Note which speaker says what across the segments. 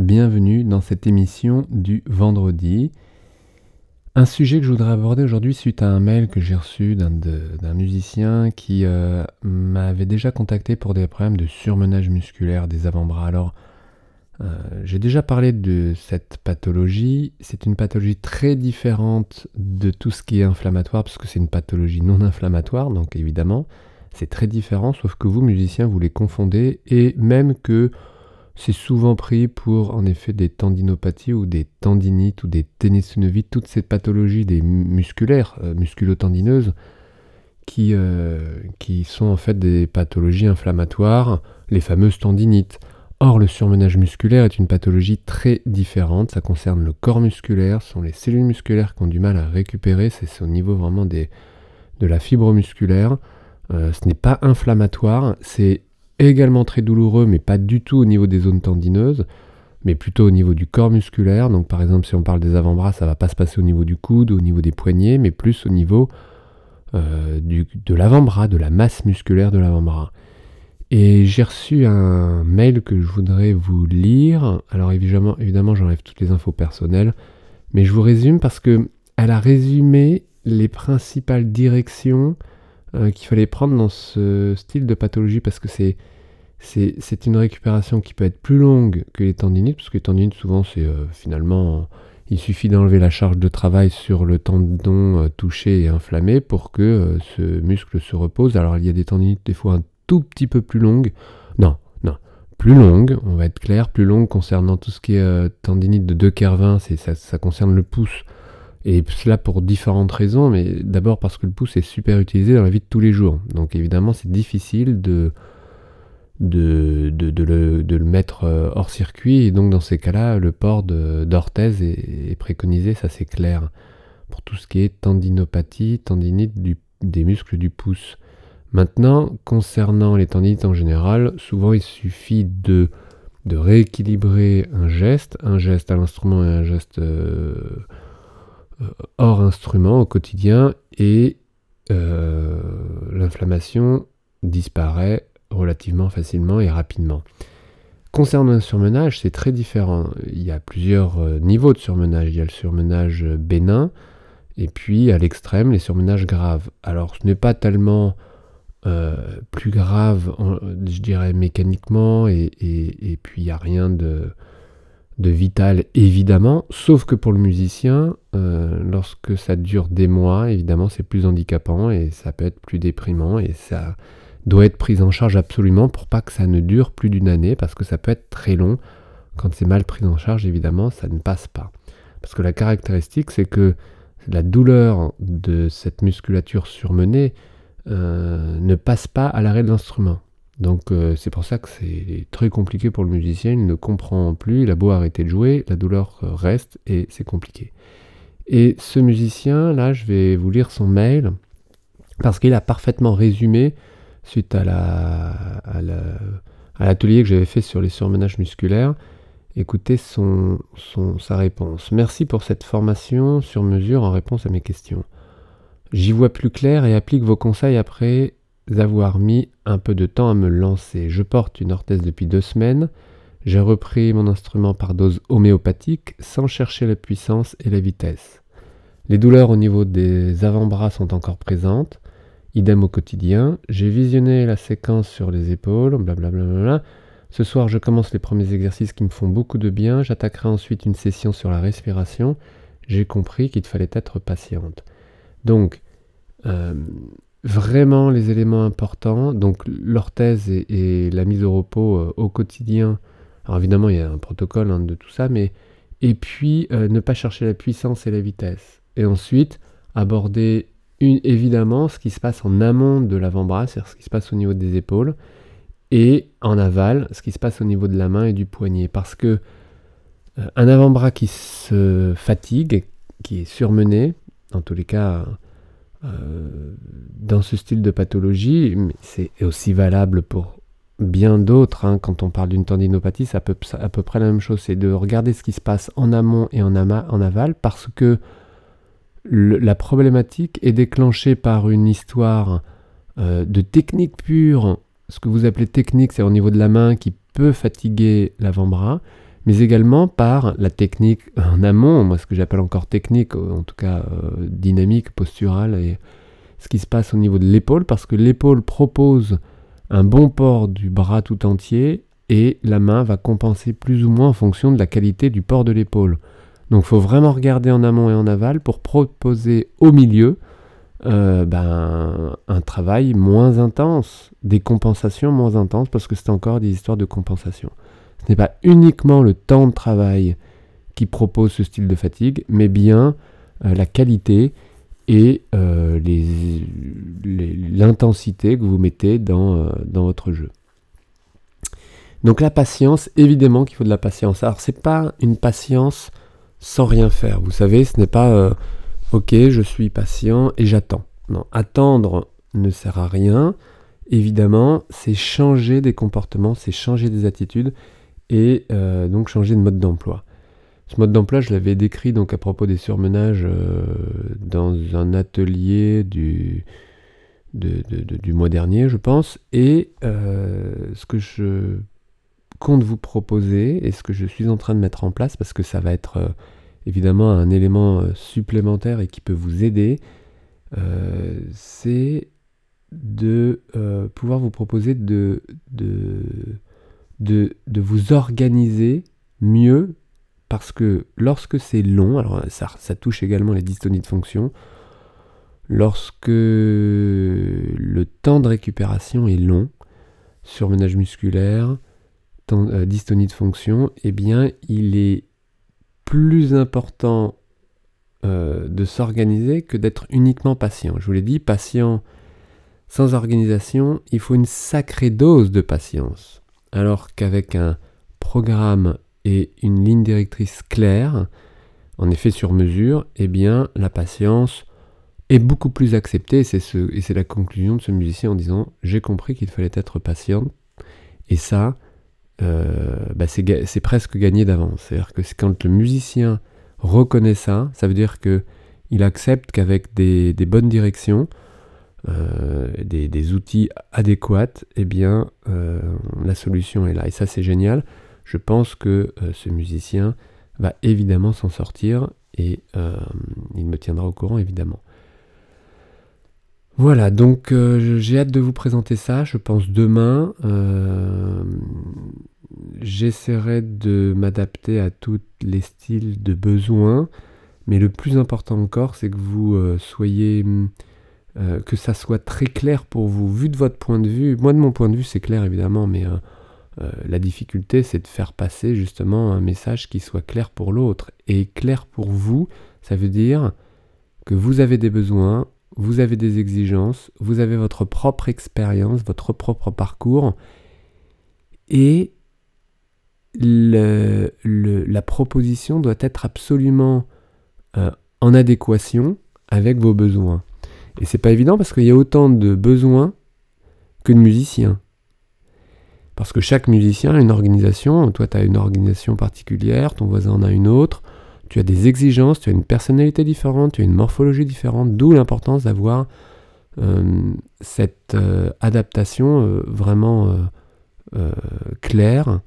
Speaker 1: bienvenue dans cette émission du vendredi. Un sujet que je voudrais aborder aujourd'hui suite à un mail que j'ai reçu d'un musicien qui euh, m'avait déjà contacté pour des problèmes de surmenage musculaire des avant-bras. Alors, euh, j'ai déjà parlé de cette pathologie. C'est une pathologie très différente de tout ce qui est inflammatoire, parce que c'est une pathologie non inflammatoire, donc évidemment, c'est très différent, sauf que vous, musiciens, vous les confondez, et même que c'est souvent pris pour en effet des tendinopathies ou des tendinites ou des ténissonovites, toutes ces pathologies des musculaires, euh, musculotendineuses, qui, euh, qui sont en fait des pathologies inflammatoires, les fameuses tendinites. Or, le surmenage musculaire est une pathologie très différente. Ça concerne le corps musculaire, ce sont les cellules musculaires qui ont du mal à récupérer. C'est au niveau vraiment des, de la fibre musculaire. Euh, ce n'est pas inflammatoire, c'est également très douloureux, mais pas du tout au niveau des zones tendineuses, mais plutôt au niveau du corps musculaire. Donc par exemple, si on parle des avant-bras, ça va pas se passer au niveau du coude, au niveau des poignets, mais plus au niveau euh, de l'avant-bras, de la masse musculaire de l'avant-bras. Et j'ai reçu un mail que je voudrais vous lire. Alors évidemment, évidemment j'enlève toutes les infos personnelles, mais je vous résume parce que elle a résumé les principales directions euh, qu'il fallait prendre dans ce style de pathologie parce que c'est c'est une récupération qui peut être plus longue que les tendinites, parce que les tendinites, souvent, c'est euh, finalement, il suffit d'enlever la charge de travail sur le tendon euh, touché et inflammé pour que ce muscle se repose. Alors, il y a des tendinites, des fois, un tout petit peu plus longues. Non, non, plus longues, on va être clair, plus longues concernant tout ce qui est tendinite de 2 Kervin, ça, ça concerne le pouce et cela pour différentes raisons, mais d'abord parce que le pouce est super utilisé dans la vie de tous les jours. Donc évidemment, c'est difficile de, de, de, le, mettre euh, hors circuit. Et donc dans ces cas-là, le port d'orthèse est, préconisé, ça c'est clair. Pour tout ce qui est tendinopathie, tendinite des muscles du pouce. Maintenant, concernant les tendinites en général, souvent il suffit de, de rééquilibrer un geste, un geste à l'instrument et un geste... Euh, hors instrument au quotidien et euh, l'inflammation disparaît relativement facilement et rapidement. Concernant le surmenage, c'est très différent. Il y a plusieurs euh, niveaux de surmenage. Il y a le surmenage bénin et puis à l'extrême, les surmenages graves. Alors ce n'est pas tellement plus grave, je dirais, mécaniquement et puis il n'y a rien de de vital évidemment, sauf que pour le musicien, euh, lorsque ça dure des mois, évidemment c'est plus handicapant et ça peut être plus déprimant et ça doit être pris en charge absolument pour pas que ça ne dure plus d'une année parce que ça peut être très long. Quand c'est mal pris en charge, évidemment, ça ne passe pas. Parce que la caractéristique, c'est que la douleur de cette musculature surmenée euh, ne passe pas à l'arrêt de l'instrument. Donc euh, c'est pour ça que c'est très compliqué pour le musicien, il ne comprend plus, il a beau arrêter de jouer, la douleur euh, reste et c'est compliqué. Et ce musicien, là, je vais vous lire son mail, parce qu'il a parfaitement résumé, suite à l'atelier la, que j'avais fait sur les surmenages musculaires, écoutez son, sa réponse. Merci pour cette formation sur mesure en réponse à mes questions. J'y vois plus clair et applique vos conseils après avoir mis un peu de temps à me lancer. Je porte une orthèse depuis deux semaines. J'ai repris mon instrument par dose homéopathique sans chercher la puissance et la vitesse. Les douleurs au niveau des avant-bras sont encore présentes. Idem au quotidien. J'ai visionné la séquence sur les épaules, blablabla. Ce soir, je commence les premiers exercices qui me font beaucoup de bien. J'attaquerai ensuite une session sur la respiration. J'ai compris qu'il fallait être patiente. Donc, euh, vraiment les éléments importants, donc l'orthèse et, la mise au repos euh, au quotidien. Alors évidemment, il y a un protocole hein, de tout ça, mais et puis euh, ne pas chercher la puissance et la vitesse. Et ensuite, aborder évidemment ce qui se passe en amont de l'avant-bras, c'est-à-dire ce qui se passe au niveau des épaules, et en aval, ce qui se passe au niveau de la main et du poignet. Parce que euh, un avant-bras qui se fatigue, qui est surmené, dans tous les cas, euh, dans ce style de pathologie, c'est aussi valable pour bien d'autres. Hein. Quand on parle d'une tendinopathie, c'est à peu, à peu près la même chose. C'est de regarder ce qui se passe en amont et en, en aval parce que la problématique est déclenchée par une histoire euh, de technique pure. Ce que vous appelez technique, c'est au niveau de la main qui peut fatiguer l'avant-bras. Mais également par la technique en amont, moi ce que j'appelle encore technique, en tout cas dynamique, posturale, et ce qui se passe au niveau de l'épaule, parce que l'épaule propose un bon port du bras tout entier et la main va compenser plus ou moins en fonction de la qualité du port de l'épaule. Donc il faut vraiment regarder en amont et en aval pour proposer au milieu euh, ben, un travail moins intense, des compensations moins intenses, parce que c'est encore des histoires de compensation. Ce n'est pas uniquement le temps de travail qui propose ce style de fatigue, mais bien euh, la qualité et euh, l'intensité que vous mettez dans, dans votre jeu. Donc la patience, évidemment qu'il faut de la patience. Alors c'est pas une patience sans rien faire. Vous savez, ce n'est pas euh, ok, je suis patient et j'attends. Non, attendre ne sert à rien. Évidemment, c'est changer des comportements, c'est changer des attitudes et euh, donc changer de mode d'emploi. Ce mode d'emploi, je l'avais décrit donc à propos des surmenages euh, dans un atelier du, du mois dernier, je pense. Et ce que je compte vous proposer et ce que je suis en train de mettre en place, parce que ça va être euh, évidemment un élément euh, supplémentaire et qui peut vous aider, euh, c'est de pouvoir vous proposer de, de, de, vous organiser mieux, parce que lorsque c'est long, alors ça, ça touche également les dystonies de fonction, lorsque le temps de récupération est long, surmenage musculaire, euh, dystonie de fonction, eh bien, il est plus important euh, de s'organiser que d'être uniquement patient. Je vous l'ai dit, patient sans organisation, il faut une sacrée dose de patience. Alors qu'avec un programme et une ligne directrice claire, en effet sur mesure, eh bien, la patience est beaucoup plus acceptée. C'est ce, et c'est la conclusion de ce musicien en disant J'ai compris qu'il fallait être patient. Et ça, euh, bah, c'est presque gagné d'avance. C'est-à-dire que quand le musicien reconnaît ça, ça veut dire que il accepte qu'avec des, bonnes directions, euh, des, outils adéquats, eh bien, euh, la solution est là. Et ça, c'est génial. Je pense que ce musicien va évidemment s'en sortir et il me tiendra au courant, évidemment. Voilà, donc j'ai hâte de vous présenter ça, je pense demain j'essaierai de m'adapter à tous les styles de besoin, mais le plus important encore, c'est que vous euh, soyez, euh, que ça soit très clair pour vous, vu de votre point de vue. Moi, de mon point de vue, c'est clair évidemment, mais euh, la difficulté, c'est de faire passer justement un message qui soit clair pour l'autre. Et clair pour vous, ça veut dire que vous avez des besoins, vous avez des exigences, vous avez votre propre expérience, votre propre parcours, et la proposition doit être absolument euh, en adéquation avec vos besoins. Et c'est pas évident parce qu'il y a autant de besoins que de musiciens. Parce que chaque musicien a une organisation, toi tu as une organisation particulière, ton voisin en a une autre, tu as des exigences, tu as une personnalité différente, tu as une morphologie différente, d'où l'importance d'avoir cette adaptation vraiment claire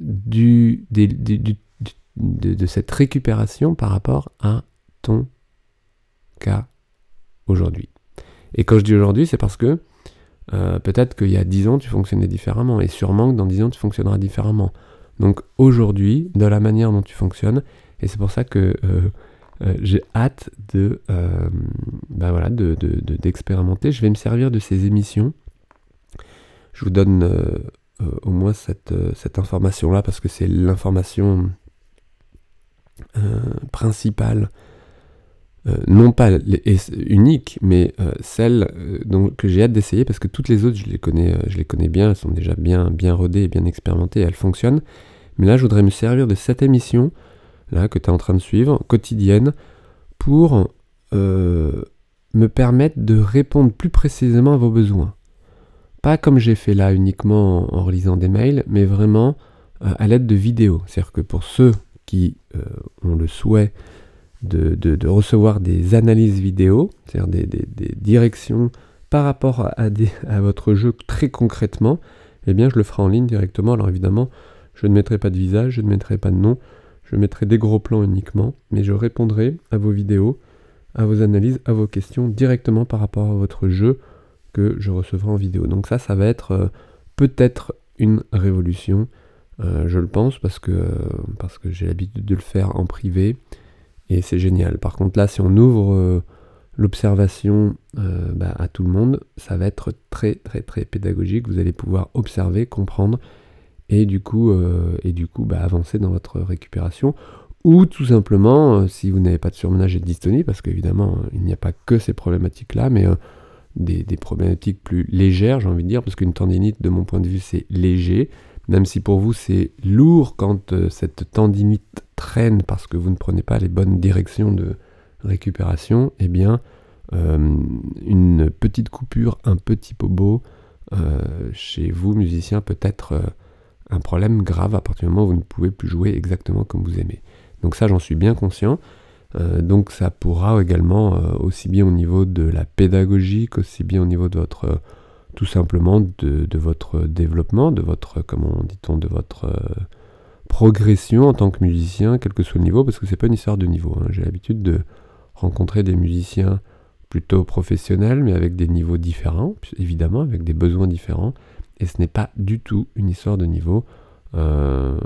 Speaker 1: de, cette récupération par rapport à ton cas aujourd'hui. Et quand je dis aujourd'hui, c'est parce que euh, peut-être qu'il y a 10 ans, tu fonctionnais différemment, et sûrement que dans 10 ans, tu fonctionneras différemment. Donc aujourd'hui, de la manière dont tu fonctionnes, et c'est pour ça que euh, euh, j'ai hâte de, ben voilà, d'expérimenter. De, je vais me servir de ces émissions. Je vous donne au moins cette, cette information-là, parce que c'est l'information principale, non pas unique, mais celle donc, que j'ai hâte d'essayer, parce que toutes les autres, je les connais, je les connais bien, elles sont déjà bien, bien rodées et bien expérimentées, elles fonctionnent. Mais là, je voudrais me servir de cette émission, là, que tu es en train de suivre, quotidienne, pour me permettre de répondre plus précisément à vos besoins. Pas comme j'ai fait là uniquement en, relisant des mails, mais vraiment euh, à l'aide de vidéos. C'est-à-dire que pour ceux qui euh, ont le souhait de, recevoir des analyses vidéo, c'est-à-dire des, directions par rapport à, votre jeu très concrètement, eh bien je le ferai en ligne directement. Alors évidemment, Je ne mettrai pas de visage, je ne mettrai pas de nom, je mettrai des gros plans uniquement, mais je répondrai à vos vidéos, à vos analyses, à vos questions directement par rapport à votre jeu que je recevrai en vidéo. Donc ça, ça va être euh, peut-être une révolution, euh, je le pense, parce que j'ai l'habitude de le faire en privé, et c'est génial. Par contre là, si on ouvre euh, l'observation bah, à tout le monde, ça va être très très très pédagogique, vous allez pouvoir observer, comprendre, et du coup, euh, et du coup bah, avancer dans votre récupération. Ou tout simplement, euh, si vous n'avez pas de surmenage et de dystonie, parce qu'évidemment, il n'y a pas que ces problématiques-là, mais euh, des, problématiques plus légères, j'ai envie de dire, parce qu'une tendinite, de mon point de vue, c'est léger, même si pour vous c'est lourd quand cette tendinite traîne parce que vous ne prenez pas les bonnes directions de récupération, eh bien, une petite coupure, un petit pobo, chez vous, musicien, peut être un problème grave à partir du moment où vous ne pouvez plus jouer exactement comme vous aimez. Donc ça, j'en suis bien conscient. Euh, donc ça pourra également, euh, aussi bien au niveau de la pédagogie qu'aussi bien au niveau de votre, euh, tout simplement, de, votre développement, de votre, comment dit-on, de votre progression en tant que musicien, quel que soit le niveau, parce que c'est pas une histoire de niveau. Hein. J'ai l'habitude de rencontrer des musiciens plutôt professionnels, mais avec des niveaux différents, évidemment, avec des besoins différents. Et ce n'est pas du tout une histoire de niveau. Euh,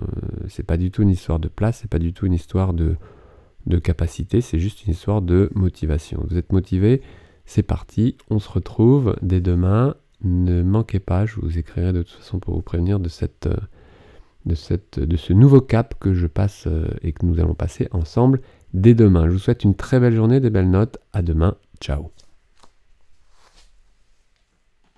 Speaker 1: c'est pas du tout une histoire de place, c'est pas du tout une histoire de, de capacité, c'est juste une histoire de motivation. Vous êtes motivé, c'est parti, on se retrouve dès demain. Ne manquez pas, je vous écrirai de toute façon pour vous prévenir de, cette, de, ce nouveau cap que je passe euh, et que nous allons passer ensemble dès demain. Je vous souhaite une très belle journée, des belles notes. À demain. Ciao.